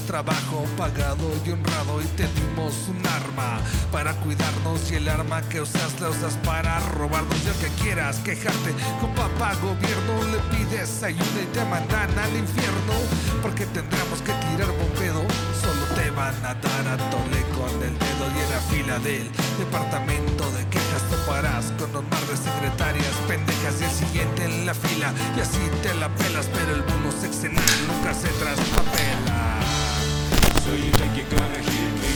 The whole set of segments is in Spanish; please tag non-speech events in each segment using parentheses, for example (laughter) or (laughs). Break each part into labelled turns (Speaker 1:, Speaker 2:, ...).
Speaker 1: trabajo pagado y honrado y te dimos un arma para cuidarnos y el arma que usas la usas para robarnos. Y que quieras quejarte con papá gobierno le pides ayuda y te mandan al infierno porque tendremos que tirar bombedo solo te van a dar a tole con el dedo y en la fila del departamento de quejas toparás con un mar de secretarias pendejas y el siguiente en la fila y así te la pelas pero el bono sexenal nunca se traspapela
Speaker 2: you think you're gonna hit me?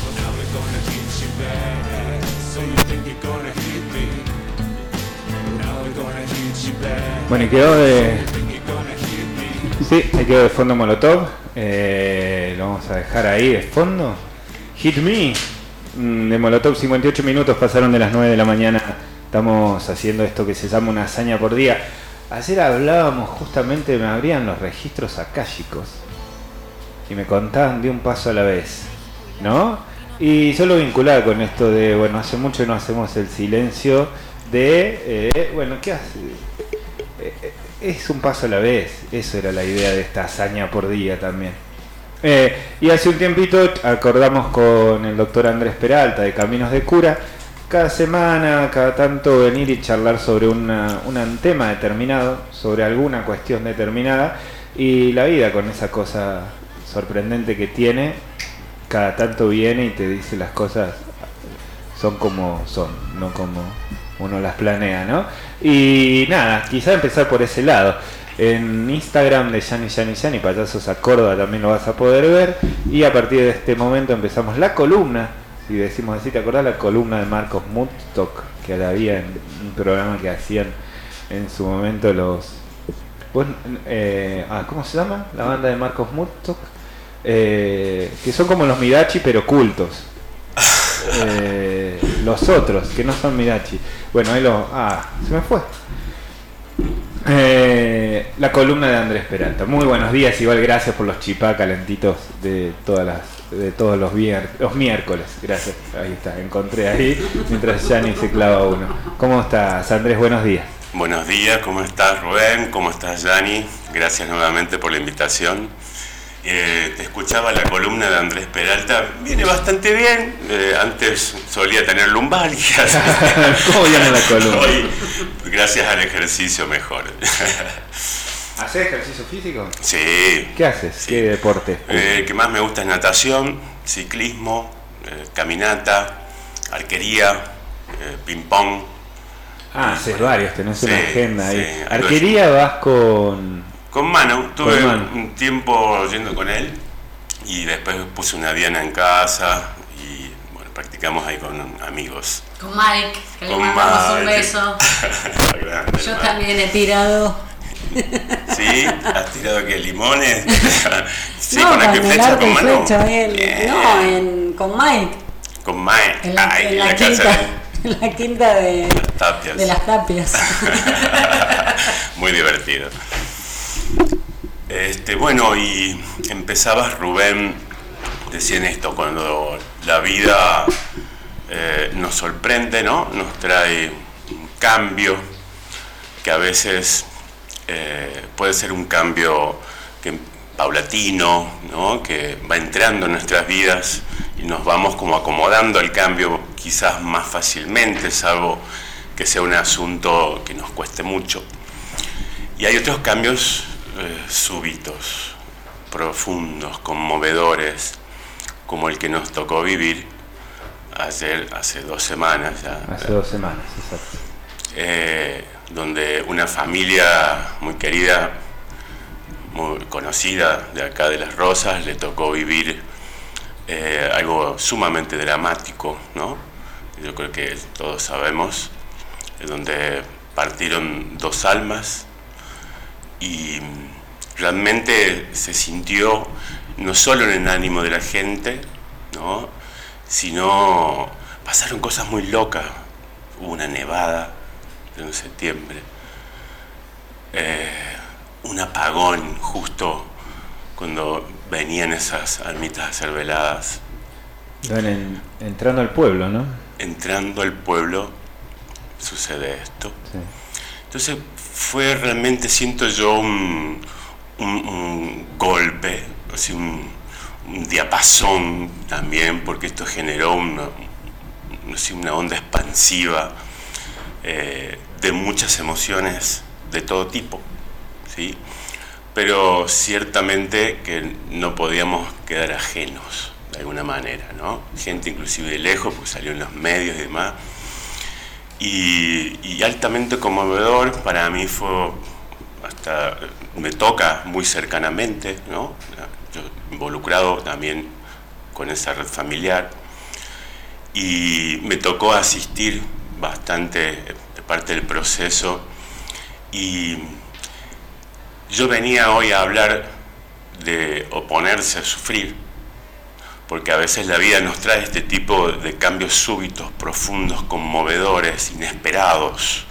Speaker 2: Well, now we're gonna hit you back. So you think you're gonna hit me? Well, now we're gonna hit you back.
Speaker 3: Bueno, y quedó de. Sí, ahí quedó de fondo Molotov. Eh, lo vamos a dejar ahí de fondo. Hit Me. mm, De Molotov, 58 minutos pasaron de las 9 de la mañana. Estamos haciendo esto que se llama una hazaña por día. Ayer hablábamos justamente, me abrían los registros akáshicos y me contaban de un paso a la vez, ¿no? Y yo lo vinculaba con esto de, bueno, hace mucho no hacemos el silencio de, eh, bueno, ¿qué hace? Eh, eh, es un paso a la vez, eso era la idea de esta hazaña por día también. Eh, y hace un tiempito acordamos con el doctor Andrés Peralta de Caminos de Cura, cada semana, cada tanto venir y charlar sobre una- un tema determinado, sobre alguna cuestión determinada, y la vida con esa cosa sorprendente que tiene, cada tanto viene y te dice las cosas son como son, no como uno las planea, ¿no? Y nada, quizá empezar por ese lado. En Instagram de Yani Yani Yani, Payasos a Córdoba también lo vas a poder ver. Y a partir de este momento empezamos la columna. Y decimos así, ¿te acordás la columna de Marcos Muttok? Que había en un programa que hacían en su momento los... eh, ah, ¿Cómo se llama? La banda de Marcos Muttok. Eh, que son como los Midachi pero cultos. (laughs) Eh, los otros, que no son Mirachi. Bueno, ahí lo. Ah, se me fue. Eh, la columna de Andrés Peralta. Muy buenos días, igual gracias por los chipá calentitos de todas las de todos los, vier- los miércoles. Gracias. Ahí está, encontré ahí mientras Yanni se clava uno. ¿Cómo estás, Andrés? Buenos días.
Speaker 4: Buenos días, ¿cómo estás Rubén? ¿Cómo estás Yanni? Gracias nuevamente por la invitación. Eh, te escuchaba la columna de Andrés Peralta, viene bastante bien. Eh, antes solía tener lumbalgias. (laughs)
Speaker 3: ¿Cómo viene la columna?
Speaker 4: Hoy, gracias al ejercicio, mejor. (laughs)
Speaker 3: ¿Haces ejercicio físico?
Speaker 4: sí.
Speaker 3: ¿Qué haces? ¿Qué deporte?
Speaker 4: Eh, el que más me gusta es natación, ciclismo, eh, caminata, arquería, eh, ping-pong.
Speaker 3: Ah, haces varios, tenés una agenda ahí.
Speaker 4: sí,
Speaker 3: Arquería vas con.
Speaker 4: Con Manu, tuve
Speaker 3: Con Manu.
Speaker 4: un tiempo yendo con él y después puse una diana en casa y bueno, practicamos ahí con amigos.
Speaker 5: Con Mike, que le
Speaker 4: Con
Speaker 5: mandamos un beso. (laughs)
Speaker 4: Grande,
Speaker 5: Yo
Speaker 4: Mike.
Speaker 5: también he tirado.
Speaker 4: ¿Sí? ¿Has tirado que limones? (laughs) sí,
Speaker 5: no,
Speaker 4: con y
Speaker 5: el
Speaker 4: flecha, con Manu.
Speaker 5: flecha, él-
Speaker 4: Bien.
Speaker 5: No, en, con Mike.
Speaker 4: Con Mike.
Speaker 5: En la,
Speaker 4: Ay,
Speaker 5: en
Speaker 4: en
Speaker 5: la
Speaker 4: la casa
Speaker 5: quinta,
Speaker 4: de (laughs)
Speaker 5: en la quinta de,
Speaker 4: las tapias.
Speaker 5: de las tapias.
Speaker 4: Muy divertido. Este, bueno, y empezabas, Rubén, decían esto, cuando la vida eh, nos sorprende, ¿no? Nos trae un cambio, que a veces eh, puede ser un cambio que, paulatino, ¿no? Que va entrando en nuestras vidas y nos vamos como acomodando al cambio quizás más fácilmente, salvo que sea un asunto que nos cueste mucho. Y hay otros cambios eh, súbitos, profundos, conmovedores, como el que nos tocó vivir ayer, hace dos semanas ya,
Speaker 3: Hace dos semanas, exacto.
Speaker 4: eh, donde una familia muy querida, muy conocida de acá de Las Rosas, le tocó vivir eh, algo sumamente dramático, ¿no? Yo creo que todos sabemos, donde partieron dos almas y realmente se sintió no solo en el ánimo de la gente, ¿no? sino pasaron cosas muy locas. Hubo una nevada en septiembre, eh, un apagón justo cuando venían esas almitas a ser veladas,
Speaker 3: en- entrando al pueblo, ¿no?
Speaker 4: entrando al pueblo sucede esto.
Speaker 3: Sí.
Speaker 4: Entonces fue realmente, siento yo, un, un- golpe, o sí, un, diapasón también, porque esto generó una, sé, una onda expansiva eh, de muchas emociones de todo tipo, ¿sí? pero ciertamente que no podíamos quedar ajenos de alguna manera, ¿no? Gente inclusive de lejos, pues salió en los medios y demás. Y, y altamente conmovedor para mí fue, hasta me toca muy cercanamente, ¿no? Yo involucrado también con esa red familiar. Y me tocó asistir bastante de parte del proceso y yo venía hoy a hablar de oponerse a sufrir, porque a veces la vida nos trae este tipo de cambios súbitos, profundos, conmovedores, inesperados,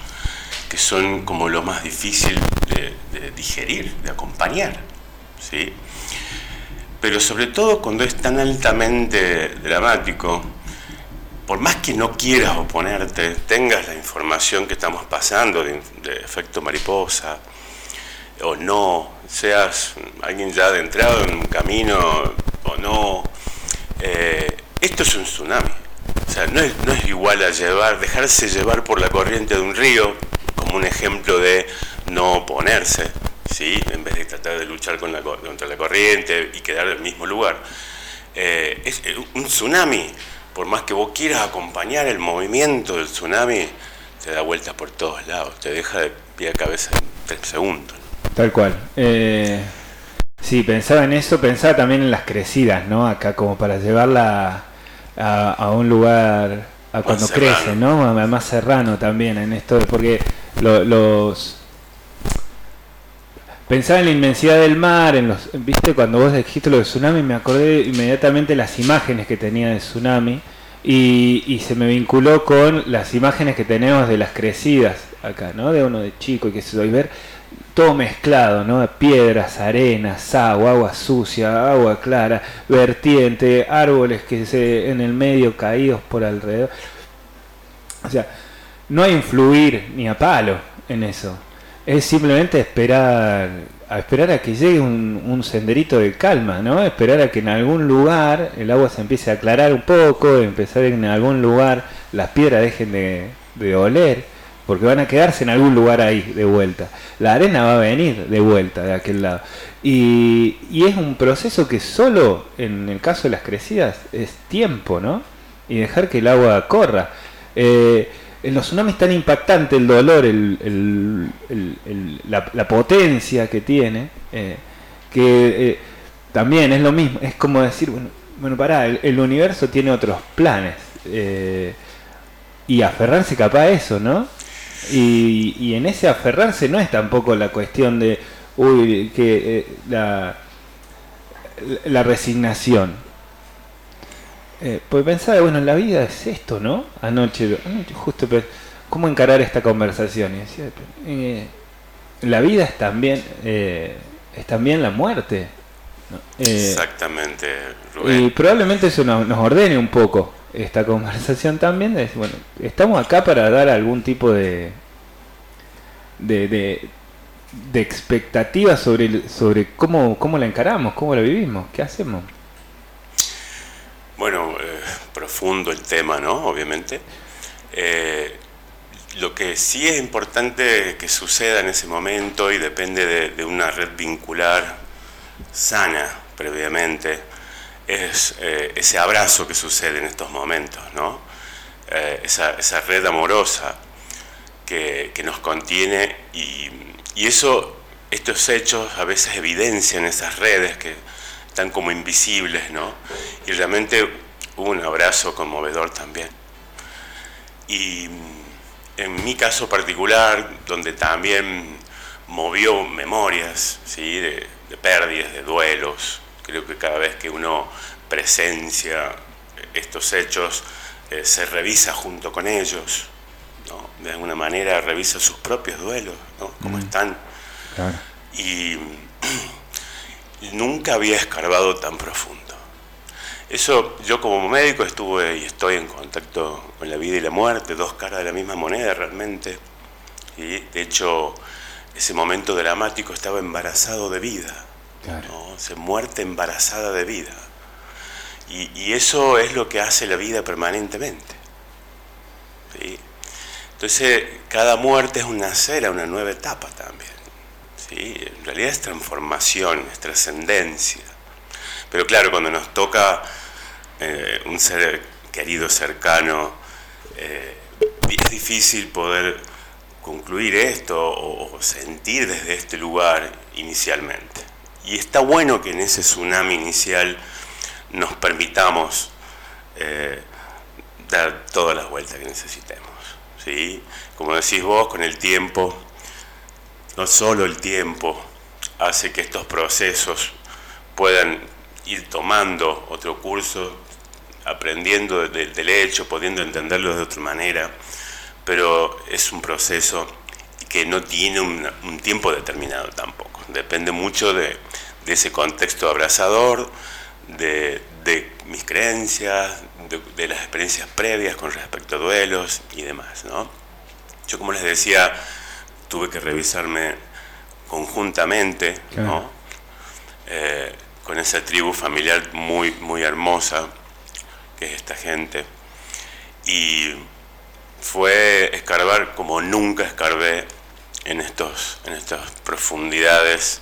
Speaker 4: que son como lo más difícil de, digerir, de acompañar. ¿sí? Pero sobre todo cuando es tan altamente dramático, por más que no quieras oponerte, tengas la información que estamos pasando de, de efecto mariposa, o no, seas alguien ya adentrado en un camino o no, eh, esto es un tsunami. O sea, no es, no es igual a llevar, dejarse llevar por la corriente de un río, como un ejemplo de no oponerse, ¿sí? en vez de tratar de luchar con la, contra la corriente y quedar en el mismo lugar. Eh, es un tsunami, por más que vos quieras acompañar el movimiento del tsunami, te da vueltas por todos lados, te deja de pie a cabeza en tres segundos.
Speaker 3: Tal cual. Eh, sí, pensaba en eso, pensaba también en las crecidas, ¿no? Acá como para llevarla a, a un lugar, a cuando crece, ¿no? A- Más serrano también en esto, porque lo- los... Pensaba en la inmensidad del mar, en los, viste, cuando vos dijiste lo de tsunami, me acordé inmediatamente las imágenes que tenía de tsunami y, y se me vinculó con las imágenes que tenemos de las crecidas acá, ¿no? De uno de chico y que se y ver todo mezclado, ¿no? Piedras, arenas, agua, agua sucia, agua clara, vertiente, árboles que se en el medio caídos por alrededor. O sea, no hay un fluir ni a palo en eso. Es simplemente esperar a esperar a que llegue un, un senderito de calma, ¿no? Esperar a que en algún lugar el agua se empiece a aclarar un poco, empezar en algún lugar las piedras dejen de, de oler, porque van a quedarse en algún lugar ahí de vuelta. La arena va a venir de vuelta de aquel lado. Y, y es un proceso que solo en el caso de las crecidas es tiempo, ¿no? Y dejar que el agua corra. Eh, en los tsunamis tan impactante el dolor, el, el- el- la, la potencia que tiene, eh, que eh, también es lo mismo, es como decir, bueno, bueno pará, el, universo tiene otros planes, eh, y aferrarse capaz a eso, ¿no? Y, y en ese aferrarse no es tampoco la cuestión de, uy, que eh, la resignación. Eh, pues pensaba, bueno, la vida es esto, ¿no? Anoche, anoche justo, pe- ¿cómo encarar esta conversación? Y decía, eh, la vida es también, eh, es también la muerte. ¿no? Eh,
Speaker 4: Exactamente,
Speaker 3: y
Speaker 4: Rubén.
Speaker 3: probablemente eso nos, nos ordene un poco esta (laughs) conversación también. de decir, bueno, estamos acá para dar algún tipo de de, de, de expectativa sobre, sobre cómo, cómo la encaramos, cómo la vivimos, qué hacemos.
Speaker 4: Bueno, eh, profundo el tema, ¿no? Obviamente. Eh, lo que sí es importante que suceda en ese momento y depende de, una red vincular sana previamente, es eh, ese abrazo que sucede en estos momentos, ¿no? Esa, red amorosa que, que nos contiene y, y eso, estos hechos a veces evidencian esas redes que están como invisibles, ¿no? Y realmente hubo un abrazo conmovedor también. Y en mi caso particular, donde también movió memorias, ¿sí? de, de pérdidas, de duelos, creo que cada vez que uno presencia estos hechos, eh, se revisa junto con ellos, ¿no? de alguna manera revisa sus propios duelos, ¿no? cómo están. Y nunca había escarbado tan profundo. Eso, yo como médico estuve y estoy en contacto con la vida y la muerte, dos caras de la misma moneda realmente. Y de hecho, ese momento dramático estaba embarazado de vida,
Speaker 3: Claro.
Speaker 4: ¿no? Se muerte embarazada de vida. Y, y eso es lo que hace la vida permanentemente. ¿sí? Entonces, cada muerte es un nacer a una nueva etapa también. ¿Sí? En realidad es transformación, es trascendencia. Pero claro, cuando nos toca eh, un ser querido, cercano, eh, es difícil poder concluir esto o, sentir desde este lugar inicialmente. Y está bueno que en ese tsunami inicial nos permitamos eh, dar todas las vueltas que necesitemos. ¿sí? Como decís vos, con el tiempo, no solo el tiempo hace que estos procesos puedan ir tomando otro curso, aprendiendo de- del hecho, pudiendo entenderlo de otra manera, pero es un proceso que no tiene un, tiempo determinado tampoco. Depende mucho de, ese contexto abrazador, de, mis creencias, de, las experiencias previas con respecto a duelos y demás. Yo, como les decía, tuve que revisarme conjuntamente,
Speaker 3: Claro.
Speaker 4: ¿no? Eh, con esa tribu familiar muy, muy hermosa que es esta gente. Y fue escarbar como nunca escarbé en, estos, en estas profundidades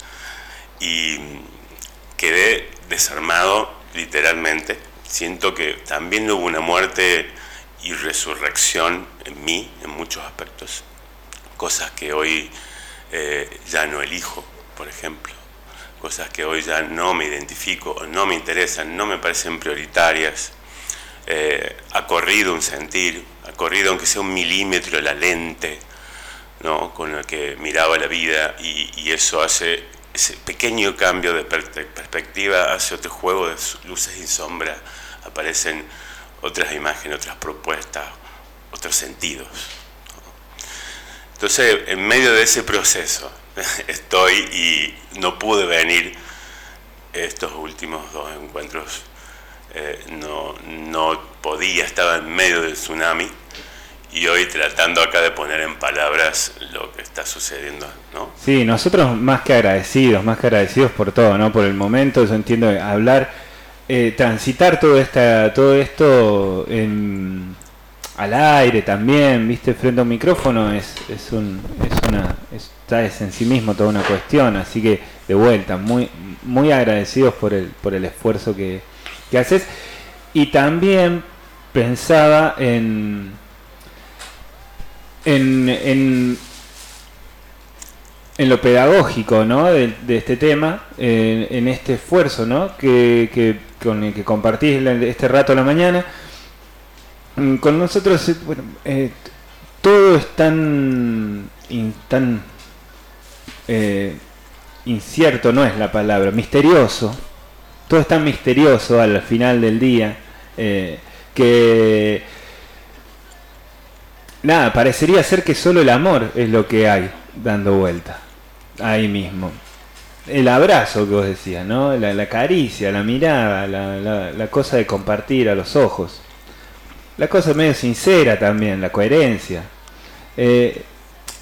Speaker 4: y quedé desarmado literalmente. Siento que también hubo una muerte y resurrección en mí en muchos aspectos. Cosas que hoy eh, ya no elijo, por ejemplo. Cosas que hoy ya no me identifico no me interesan, no me parecen prioritarias. Eh, ha corrido un sentir, ha corrido aunque sea un milímetro la lente ¿no? con la que miraba la vida y, eso hace ese pequeño cambio de per- perspectiva, hace otro juego de luces y sombras, aparecen otras imágenes, otras propuestas, otros sentidos. Entonces, en medio de ese proceso (laughs) estoy y no pude venir estos últimos dos encuentros. eh, no, no podía, estaba en medio del tsunami y hoy tratando acá de poner en palabras lo que está sucediendo, ¿no?
Speaker 3: Sí, nosotros más que agradecidos, más que agradecidos por todo, ¿no? Por el momento, yo entiendo hablar, eh, transitar todo esta, todo esto en- al aire también, viste, frente a un micrófono es, es un, es una, es, ya es en sí mismo toda una cuestión, así que de vuelta, muy, muy agradecidos por el, por el esfuerzo que, que haces y también pensaba en, en, en lo pedagógico ¿no? de, de este tema, en, en este esfuerzo ¿no? que, que- con el que compartís este rato a la mañana. Mm, Con nosotros, eh, bueno, eh, todo es tan, tan eh, incierto, no es la palabra, misterioso. Todo es tan misterioso al final del día eh, que nada, parecería ser que solo el amor es lo que hay dando vuelta ahí mismo. El abrazo que vos decías, ¿no? La, la caricia, la mirada, la, la- la cosa de compartir a los ojos. La cosa medio sincera también, la coherencia. Eh,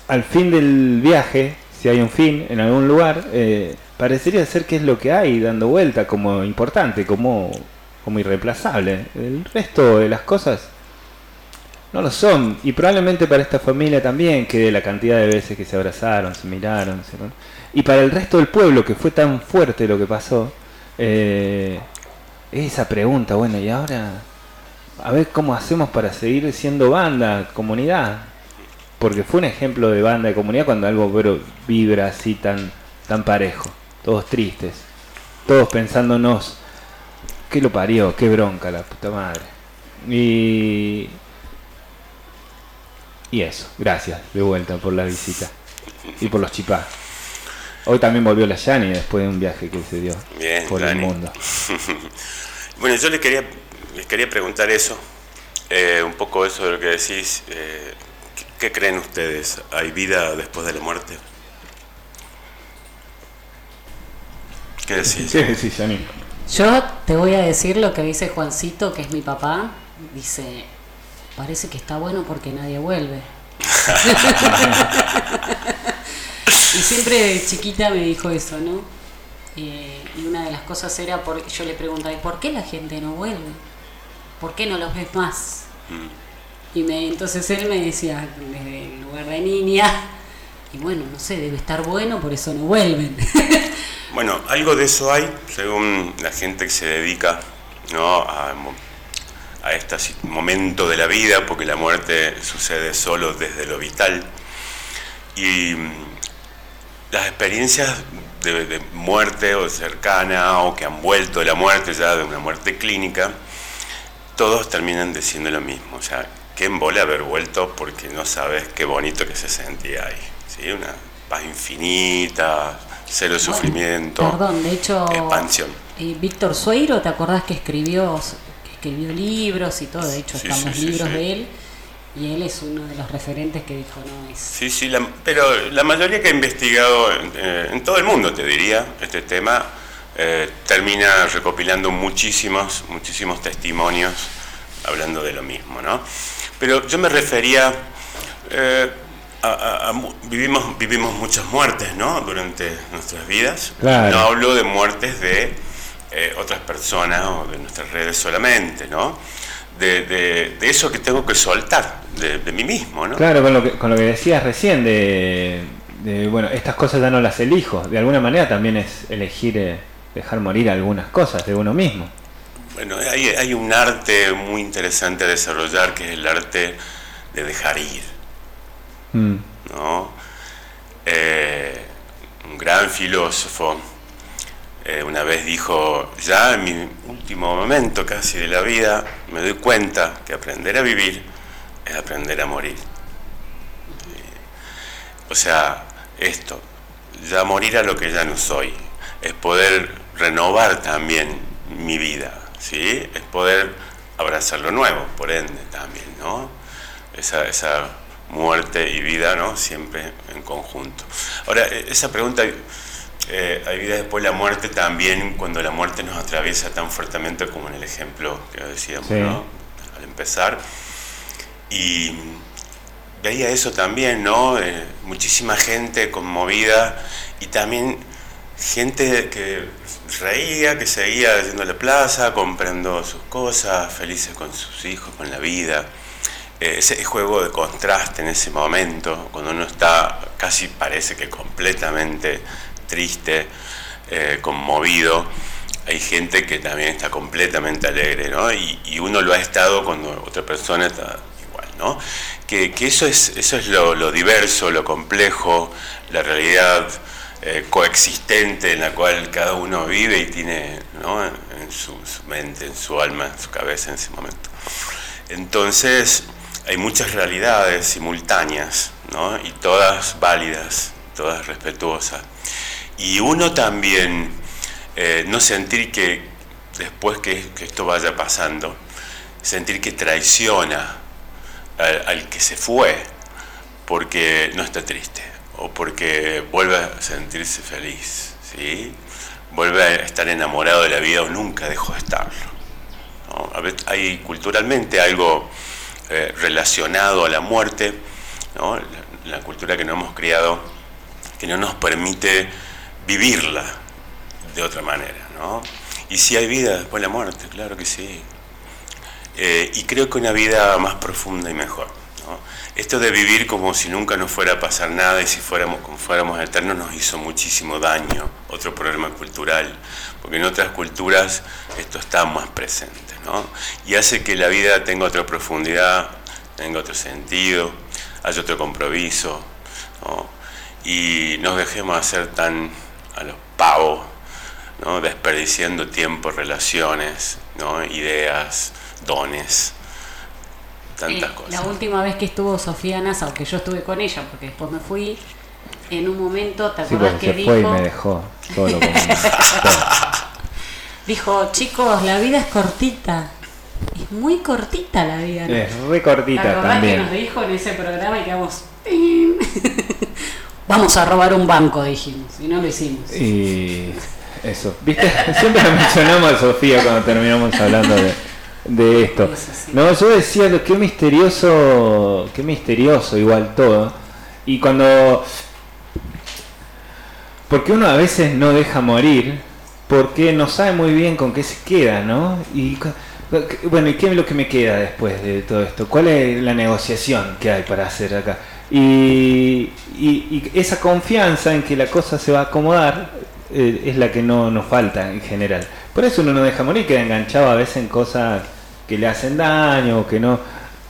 Speaker 3: al fin del viaje, si hay un fin en algún lugar, eh, parecería ser que es lo que hay dando vuelta como importante, como, como irreemplazable. El resto de las cosas no lo son. Y probablemente para esta familia también, que de la cantidad de veces que se abrazaron, se miraron. Y para el resto del pueblo, que fue tan fuerte lo que pasó, eh, esa pregunta, bueno, y ahora, a ver cómo hacemos para seguir siendo banda, comunidad. Porque fue un ejemplo de banda de comunidad cuando algo pero, vibra así tan, tan parejo. Todos tristes. Todos pensándonos, ¿qué lo parió? ¿Qué bronca la puta madre? Y, y eso, gracias de vuelta por la visita y por los chipás. Hoy también volvió la Yani después de un viaje que se dio
Speaker 4: Bien,
Speaker 3: por el mundo. (laughs)
Speaker 4: Bueno, yo les quería, les quería preguntar eso, eh, un poco eso de lo que decís. eh, ¿qué, qué creen ustedes? ¿Hay vida después de la muerte? ¿Qué decís?
Speaker 3: ¿Qué decís, Yani?
Speaker 5: Yo te voy a decir lo que dice Juancito, que es mi papá. Dice, parece que está bueno porque nadie vuelve. (laughs) y siempre de chiquita me dijo eso, ¿no? eh, y una de las cosas era, porque yo le preguntaba, ¿y por qué la gente no vuelve? ¿Por qué no los ves más?
Speaker 4: Mm.
Speaker 5: Y me, entonces él me decía, desde el lugar de niña, y bueno, no sé, debe estar bueno, por eso no vuelven. (laughs)
Speaker 4: Bueno, algo de eso hay, según la gente que se dedica ¿no? a, este momento de la vida, porque la muerte sucede solo desde lo vital. Y mm, las experiencias de, de muerte o cercana o que han vuelto de la muerte, ya de una muerte clínica, todos terminan diciendo lo mismo. O sea, qué embole haber vuelto porque no sabes qué bonito que se sentía ahí. ¿sí? Una paz infinita, cero sufrimiento,
Speaker 5: Perdón, de hecho,
Speaker 4: expansión.
Speaker 5: eh, Víctor Sueiro, ¿te acordás que escribió, que escribió libros y todo? De hecho,
Speaker 4: Sí, sí, sí,
Speaker 5: libros de él, y él es uno de los referentes que dijo, no, es...
Speaker 4: Sí, sí, la- pero la mayoría que ha investigado eh, en todo el mundo, te diría, este tema, eh, termina recopilando muchísimos, muchísimos testimonios hablando de lo mismo, ¿no? Pero yo me refería, eh, a, a- a mu- vivimos, vivimos muchas muertes, ¿no? Durante nuestras vidas.
Speaker 3: Claro.
Speaker 4: No hablo de muertes de eh, otras personas o de nuestras redes solamente, ¿no? De, de- de eso que tengo que soltar, de, de mí mismo, ¿no?
Speaker 3: Claro, con lo que, con lo que decías recién de, de, bueno, estas cosas ya no las elijo. De alguna manera también es elegir eh, dejar morir algunas cosas de uno mismo.
Speaker 4: Bueno, hay, hay un arte muy interesante a desarrollar que es el arte de dejar ir,
Speaker 3: Mm.
Speaker 4: ¿no? Eh, un gran filósofo eh, una vez dijo, ya en mi último momento casi de la vida, me doy cuenta que aprender a vivir es aprender a morir. O sea, esto, ya morir a lo que ya no soy, es poder renovar también mi vida, ¿sí? Es poder abrazar lo nuevo, por ende, también, ¿no? Esa, esa muerte y vida, ¿no? Siempre en conjunto. Ahora, e- esa pregunta, eh, ¿hay vida después de la muerte? También cuando la muerte nos atraviesa tan fuertemente como en el ejemplo que decíamos,
Speaker 3: Sí.
Speaker 4: ¿no? Al empezar. Y veía eso también, ¿no? Eh, muchísima gente conmovida y también gente que reía, que seguía yendo a la plaza, comprando sus cosas, felices con sus hijos, con la vida. Eh, ese juego de contraste en ese momento, cuando uno está casi parece que completamente triste, eh, conmovido, hay gente que también está completamente alegre, ¿no? Y, uno lo ha estado cuando otra persona está igual, ¿no? Que, que eso es, eso es lo diverso, lo complejo, la realidad eh, coexistente en la cual cada uno vive y tiene ¿no? en su, mente, en su alma, en su cabeza en ese momento. Entonces, hay muchas realidades simultáneas, ¿no? Y todas válidas, todas respetuosas. Y uno también, eh, no sentir que después que, esto vaya pasando, sentir que traiciona al que se fue porque no está triste o porque vuelve a sentirse feliz, ¿sí? vuelve a estar enamorado de la vida o nunca dejó de estarlo. ¿no? A veces hay culturalmente algo eh, relacionado a la muerte, ¿no? la, cultura que nos hemos criado, que no nos permite vivirla de otra manera. ¿no? Y si hay vida después de la muerte, claro que sí. Eh, y creo que una vida más profunda y mejor. Esto de vivir como si nunca nos fuera a pasar nada y si fuéramos como fuéramos eternos nos hizo muchísimo daño, otro problema cultural, porque en otras culturas esto está más presente, ¿no? Y hace que la vida tenga otra profundidad, tenga otro sentido, haya otro compromiso, ¿no? Y nos dejemos hacer tan a los pavos, ¿no? desperdiciando tiempo, relaciones, ¿no? ideas, dones, tantas
Speaker 5: Eh,
Speaker 4: cosas.
Speaker 5: La última vez que estuvo Sofía Nasa, que yo estuve con ella, porque después me fui, en un momento, ¿te
Speaker 3: Sí,
Speaker 5: acordás que
Speaker 3: se fue y
Speaker 5: dijo?
Speaker 3: me dejó solo con todo. (laughs)
Speaker 5: Dijo, chicos, la vida es cortita. Es muy cortita la vida. ¿no?
Speaker 3: Es re
Speaker 5: ¿Te
Speaker 3: cortita
Speaker 5: acordás que nos
Speaker 3: también.
Speaker 5: dijo en ese programa y quedamos... (laughs) Vamos a robar un banco, dijimos, y no lo hicimos.
Speaker 3: Y eso, ¿viste? (laughs) Siempre mencionamos a Sofía cuando terminamos hablando de, de esto.
Speaker 5: Sí.
Speaker 3: No, yo decía que misterioso, qué misterioso igual todo. Y cuando porque uno a veces no deja morir porque no sabe muy bien con qué se queda, ¿no? Y bueno, ¿y qué es lo que me queda después de todo esto? ¿Cuál es la negociación que hay para hacer acá? Y, y- y esa confianza en que la cosa se va a acomodar eh, es la que no nos falta en general. Por eso uno no deja morir, queda enganchado a veces en cosas que le hacen daño o que no.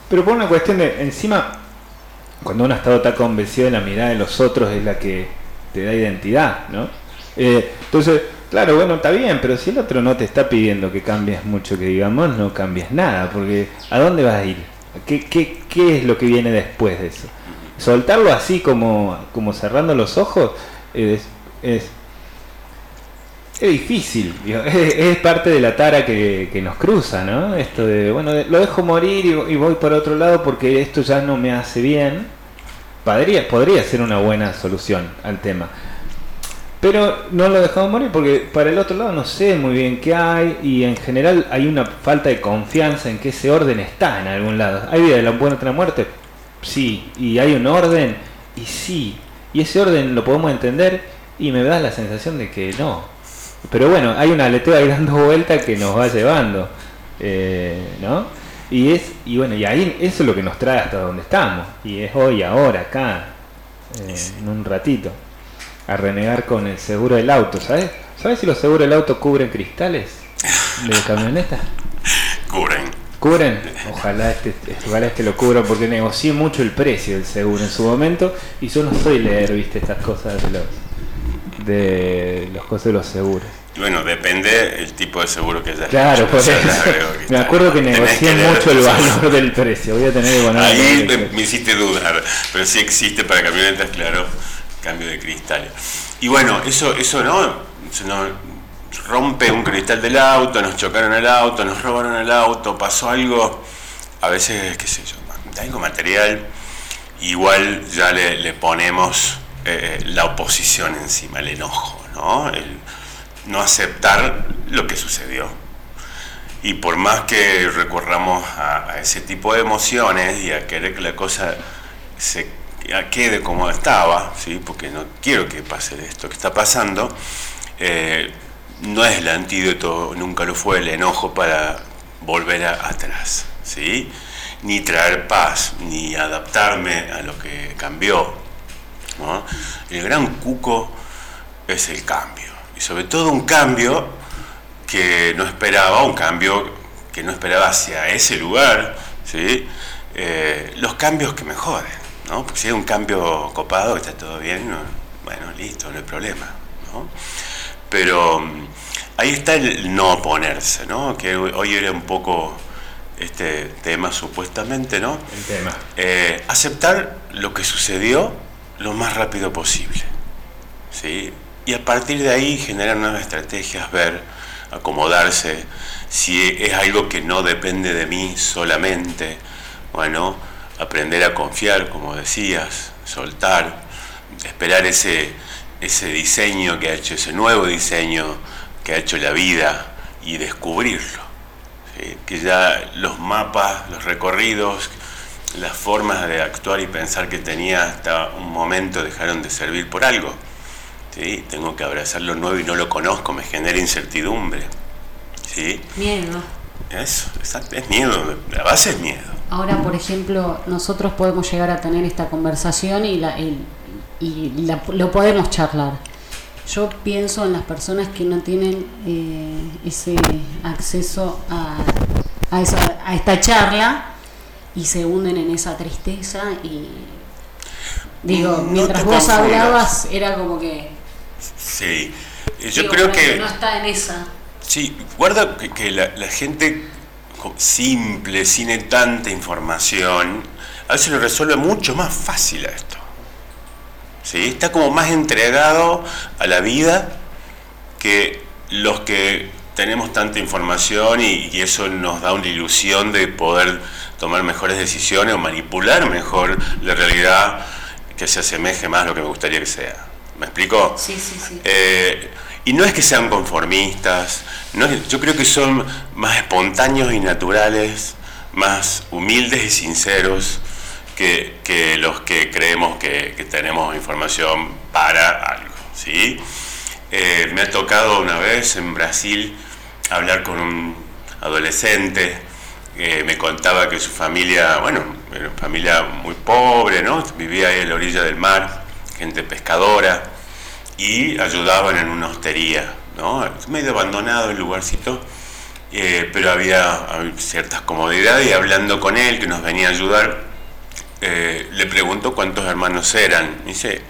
Speaker 3: Pero por una cuestión de, encima, cuando uno ha estado tan convencido de la mirada de los otros es la que te da identidad, ¿no? Eh, entonces, claro, bueno, está bien, pero si el otro no te está pidiendo que cambies mucho, que digamos, no cambies nada, porque ¿a dónde vas a ir? ¿Qué, es lo que viene después de eso? Soltarlo así como, como cerrando los ojos es, es difícil, (laughs) es, parte de la tara que, nos cruza, ¿no? Esto de, bueno, lo dejo morir y, voy por otro lado porque esto ya no me hace bien. Podría, podría ser una buena solución al tema. Pero no lo dejamos morir porque para el otro lado no sé muy bien qué hay y en general hay una falta de confianza en que ese orden está en algún lado. ¿Hay vida de la buena otra muerte? Sí. ¿Y hay un orden? Y sí. ¿Y ese orden lo podemos entender? Y me da la sensación de que no. Pero bueno, hay un aleteo ahí dando vuelta que nos va llevando. eh, ¿No? Y es y bueno, y ahí eso es lo que nos trae hasta donde estamos. Y es hoy, ahora, acá, eh, en un ratito. A renegar con el seguro del auto, ¿sabes? ¿Sabes si los seguros del auto cubren cristales de camioneta?
Speaker 4: Cubren.
Speaker 3: ¿Cubren? Ojalá este, ojalá este lo cubra porque negocié mucho el precio del seguro en su momento y yo no soy leer, viste, estas cosas de los de los cosas de los seguros.
Speaker 4: Bueno, depende el tipo de seguro que hayas
Speaker 3: Claro,
Speaker 4: hecho,
Speaker 3: por eso.
Speaker 4: que (laughs)
Speaker 3: Me acuerdo que negocié mucho el valor del precio. Voy a tener que poner
Speaker 4: Ahí me, me hiciste dudar, pero sí existe para camionetas, claro, cambio de cristales. Y bueno, eso, eso no, se nos rompe un cristal del auto, nos chocaron el auto, nos robaron el auto, pasó algo, a veces, qué sé yo, algo material, igual ya le, le ponemos eh, la oposición encima, el enojo, ¿no? El no aceptar lo que sucedió. Y por más que recurramos a, ese tipo de emociones y a querer que la cosa se quede como estaba, ¿sí? porque no quiero que pase esto que está pasando, eh, no es el antídoto, nunca lo fue el enojo para volver atrás, ¿sí? ni traer paz, ni adaptarme a lo que cambió. ¿No? El gran cuco es el cambio, y sobre todo un cambio que no esperaba, un cambio que no esperaba hacia ese lugar, ¿sí? Eh, los cambios que me joden, ¿no? Porque si hay un cambio copado, está todo bien, no- bueno, listo, no hay problema, ¿no? Pero mm, ahí está el no oponerse, ¿no? Que hoy- hoy era un poco este tema supuestamente, ¿no?
Speaker 3: el tema.
Speaker 4: Eh, aceptar lo que sucedió lo más rápido posible. ¿sí? Y a partir de ahí generar nuevas estrategias, ver, acomodarse, si es algo que no depende de mí solamente, bueno, aprender a confiar, como decías, soltar, esperar ese, ese diseño que ha hecho, ese nuevo diseño que ha hecho la vida y descubrirlo. Que ya los mapas, los recorridos, las formas de actuar y pensar que tenía hasta un momento dejaron de servir por algo. ¿sí? Tengo que abrazar lo nuevo y no lo conozco, me genera incertidumbre. ¿sí?
Speaker 5: Miedo.
Speaker 4: Eso, exacto, es miedo, la base es miedo.
Speaker 5: Ahora, por ejemplo, nosotros podemos llegar a tener esta conversación y, la, y la- lo podemos charlar. Yo pienso en las personas que no tienen eh, ese acceso a, a, esa- a esta charla y se hunden en esa tristeza y digo,
Speaker 4: No
Speaker 5: mientras vos
Speaker 4: confundas.
Speaker 5: hablabas era como que
Speaker 4: Sí, Eh, yo
Speaker 5: digo,
Speaker 4: creo que...
Speaker 5: no está en esa.
Speaker 4: Sí, guarda que, que la, la gente simple, sin tanta información, a veces lo resuelve mucho más fácil a esto. ¿Sí? Está como más entregado a la vida que los que tenemos tanta información y, y eso nos da una ilusión de poder tomar mejores decisiones o manipular mejor la realidad que se asemeje más a lo que me gustaría que sea. ¿Me explico?
Speaker 5: Sí, sí, sí.
Speaker 4: Eh, y no es que sean conformistas, no es- yo creo que son más espontáneos y naturales, más humildes y sinceros que, que los que creemos que, que tenemos información para algo. ¿sí? Eh, me ha tocado una vez en Brasil hablar con un adolescente que me contaba que su familia, bueno, era una familia muy pobre, ¿no? Vivía ahí a la orilla del mar, gente pescadora, y ayudaban en una hostería, ¿no? Medio abandonado el lugarcito, eh, pero había, ciertas comodidades y hablando con él, que nos venía a ayudar, eh, le pregunto cuántos hermanos eran. Dice,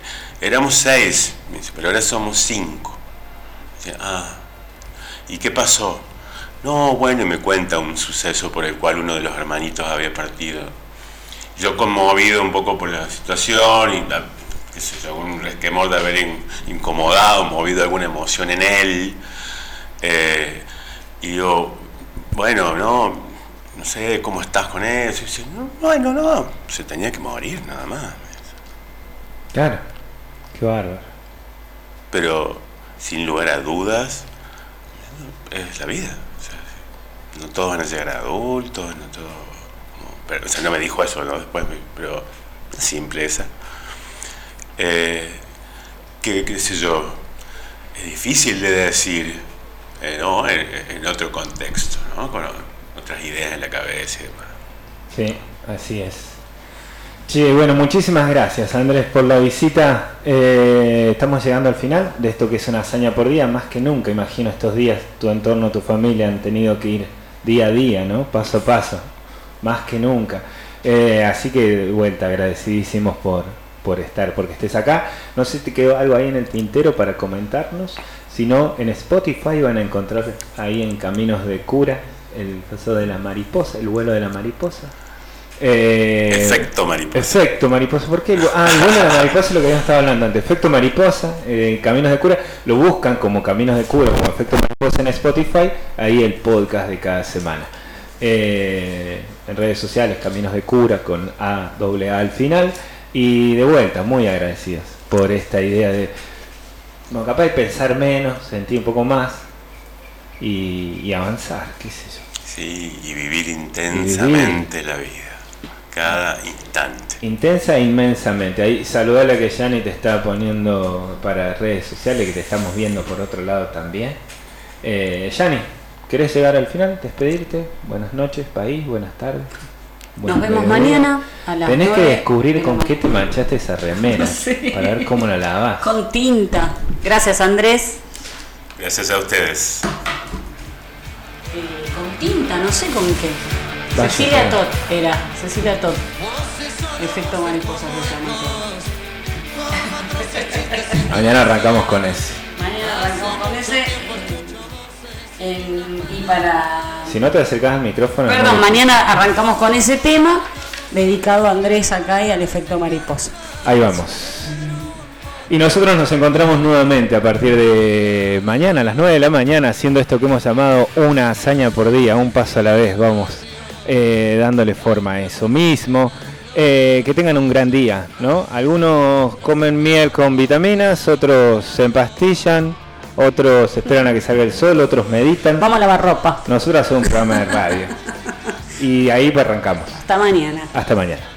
Speaker 4: éramos seis, dice, pero ahora somos cinco. Dice, ah, ¿y qué pasó? No, bueno, y me cuenta un suceso por el cual uno de los hermanitos había partido. Yo conmovido un poco por la situación y la- qué sé yo, un resquemor de haber in- incomodado, movido alguna emoción en él. Eh, y yo, bueno, no, no sé cómo estás con eso. Y dice, "No, bueno, no, se tenía que morir nada más.
Speaker 3: Claro. Qué bárbaro.
Speaker 4: Pero sin lugar a dudas, es la vida. No todos van a llegar adultos, no todos. pero, o sea, no me dijo eso, ¿no? Después, me- pero la simpleza. Eh, que, qué sé yo, es difícil de decir, eh, ¿no? En, en otro contexto, ¿no? Con otras ideas en la cabeza y demás.
Speaker 3: Sí, así es. Che, bueno, muchísimas gracias Andrés por la visita. Eh, estamos llegando al final de esto que es una hazaña por día, más que nunca, imagino estos días tu entorno, tu familia han tenido que ir día a día, ¿no? Paso a paso, más que nunca. Eh, así que de vuelta, agradecidísimos por, por estar, porque estés acá. No sé si te quedó algo ahí en el tintero para comentarnos. Si no, en Spotify van a encontrar ahí en Caminos de Cura el paso de la mariposa, el vuelo de la mariposa. Eh,
Speaker 4: Efecto mariposa.
Speaker 3: Efecto mariposa. ¿Por qué? Ah, el vuelo de la mariposa es lo que habíamos estado hablando antes. Efecto mariposa, eh, Caminos de Cura. Lo buscan como Caminos de Cura, como Efecto mariposa en Spotify. Ahí el podcast de cada semana. Eh, en redes sociales, Caminos de Cura con A, doble A al final. Y de vuelta, muy agradecidos por esta idea de, bueno, capaz de pensar menos, sentir un poco más y, y avanzar, qué sé yo.
Speaker 4: Sí, y vivir intensamente la vida, cada instante.
Speaker 3: Intensa e inmensamente. Ahí saludale a que Yani te está poniendo para redes sociales, que te estamos viendo por otro lado también. Eh, Yani, ¿querés llegar al final? ¿Despedirte? Buenas noches, país, buenas tardes.
Speaker 5: Nos vemos mañana a las
Speaker 3: Tenés que
Speaker 5: nueve
Speaker 3: descubrir con qué te manchaste esa remera (laughs)
Speaker 5: Sí.
Speaker 3: para ver cómo la lavás.
Speaker 5: Con tinta. Gracias Andrés.
Speaker 4: Gracias a ustedes.
Speaker 5: Eh, con tinta, no sé con qué.
Speaker 3: Vaya,
Speaker 5: Cecilia. Tot era, Cecilia Tot. Efecto mariposa se llama.
Speaker 3: Mañana arrancamos con ese.
Speaker 5: Mañana arrancamos con ese. En- y para.
Speaker 3: Si no te acercás al micrófono.
Speaker 5: Perdón,
Speaker 3: no-
Speaker 5: mañana arrancamos con ese tema dedicado a Andrés acá y al efecto mariposa.
Speaker 3: Ahí vamos. Y nosotros nos encontramos nuevamente a partir de mañana, a las 9 de la mañana, haciendo esto que hemos llamado una hazaña por día, un paso a la vez, vamos eh, dándole forma a eso mismo. Eh, que tengan un gran día, ¿no? Algunos comen miel con vitaminas, otros se empastillan, otros esperan a que salga el sol, otros meditan.
Speaker 5: Vamos a lavar ropa.
Speaker 3: Nosotros hacemos un programa de radio. Y ahí arrancamos.
Speaker 5: Hasta mañana.
Speaker 3: Hasta mañana.